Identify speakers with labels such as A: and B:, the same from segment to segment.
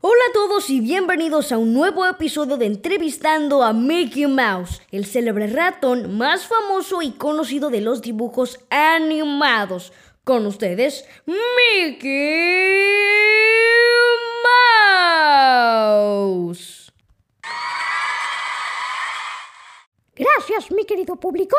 A: Hola a todos y bienvenidos a un nuevo episodio de Entrevistando a Mickey Mouse, el célebre ratón más famoso y conocido de los dibujos animados. Con ustedes, Mickey Mouse.
B: Gracias, mi querido público.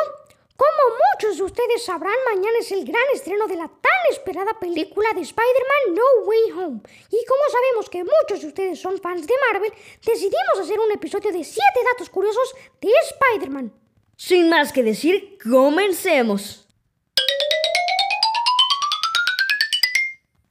B: Como muchos de ustedes sabrán, mañana es el gran estreno de la tan esperada película de Spider-Man No Way Home. Y como sabemos que muchos de ustedes son fans de Marvel, decidimos hacer un episodio de 7 datos curiosos de Spider-Man.
A: Sin más que decir, comencemos.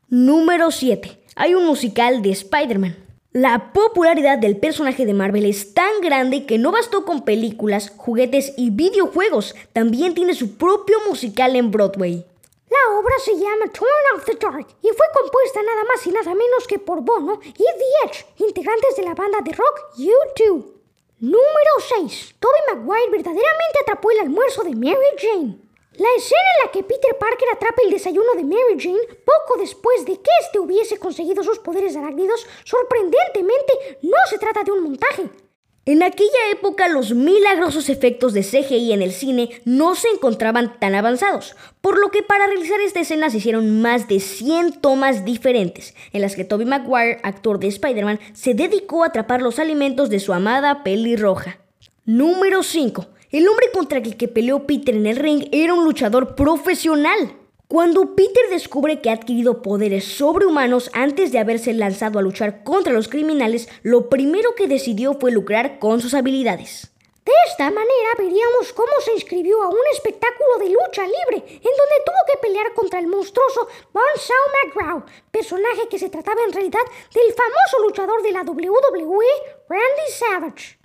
A: Número 7. Hay un musical de Spider-Man. La popularidad del personaje de Marvel es tan grande que no bastó con películas, juguetes y videojuegos, también tiene su propio musical en Broadway.
B: La obra se llama Turn Off the Dark y fue compuesta nada más y nada menos que por Bono y The Edge, integrantes de la banda de rock U2. Número 6. Toby Maguire verdaderamente atrapó el almuerzo de Mary Jane. La escena en la que Peter Parker atrapa el desayuno de Mary Jane poco después de que éste hubiese conseguido sus poderes arácnidos, sorprendentemente no se trata de un montaje.
A: En aquella época los milagrosos efectos de CGI en el cine no se encontraban tan avanzados, por lo que para realizar esta escena se hicieron más de 100 tomas diferentes, en las que Tobey Maguire, actor de Spider-Man, se dedicó a atrapar los alimentos de su amada pelirroja. Número 5. El hombre contra el que peleó Peter en el ring era un luchador profesional. Cuando Peter descubre que ha adquirido poderes sobrehumanos antes de haberse lanzado a luchar contra los criminales, lo primero que decidió fue lucrar con sus habilidades.
B: De esta manera veríamos cómo se inscribió a un espectáculo de lucha libre, en donde tuvo que pelear contra el monstruoso Bonesaw McGraw, personaje que se trataba en realidad del famoso luchador de la WWE, Randy Savage.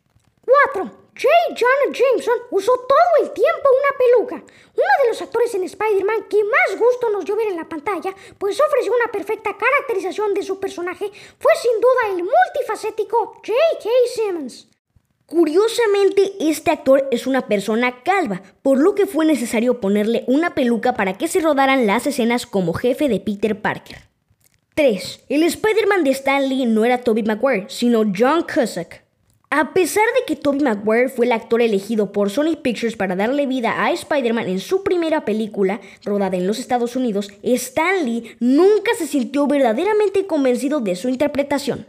B: 4. J. Jonah Jameson usó todo el tiempo una peluca. Uno de los actores en Spider-Man que más gusto nos dio ver en la pantalla, pues ofreció una perfecta caracterización de su personaje, fue sin duda el multifacético J.K. Simmons.
A: Curiosamente, este actor es una persona calva, por lo que fue necesario ponerle una peluca para que se rodaran las escenas como jefe de Peter Parker. 3. El Spider-Man de Stan Lee no era Tobey Maguire, sino John Cusack. A pesar de que Tobey Maguire fue el actor elegido por Sony Pictures para darle vida a Spider-Man en su primera película, rodada en los Estados Unidos, Stan Lee nunca se sintió verdaderamente convencido de su interpretación.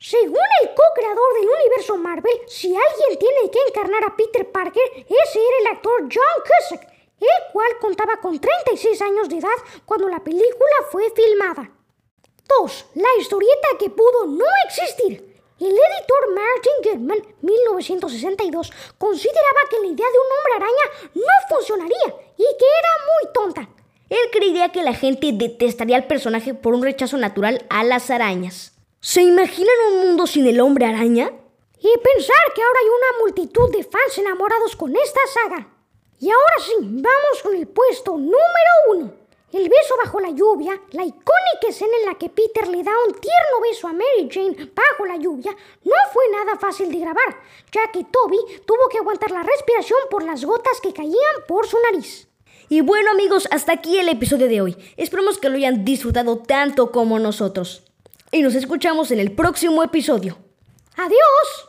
B: Según el co-creador del universo Marvel, si alguien tiene que encarnar a Peter Parker, ese era el actor John Cusack, el cual contaba con 36 años de edad cuando la película fue filmada. 2. La historieta que pudo no existir. El editor Martin Goodman, 1962, consideraba que la idea de un hombre araña no funcionaría y que era muy tonta.
A: Él creía que la gente detestaría al personaje por un rechazo natural a las arañas. ¿Se imaginan un mundo sin el hombre araña?
B: Y pensar que ahora hay una multitud de fans enamorados con esta saga. Y ahora sí, vamos con el puesto número uno. Bajo la lluvia, la icónica escena en la que Peter le da un tierno beso a Mary Jane bajo la lluvia, no fue nada fácil de grabar, ya que Toby tuvo que aguantar la respiración por las gotas que caían por su nariz.
A: Y bueno amigos, hasta aquí el episodio de hoy. Esperamos que lo hayan disfrutado tanto como nosotros. Y nos escuchamos en el próximo episodio.
B: ¡Adiós!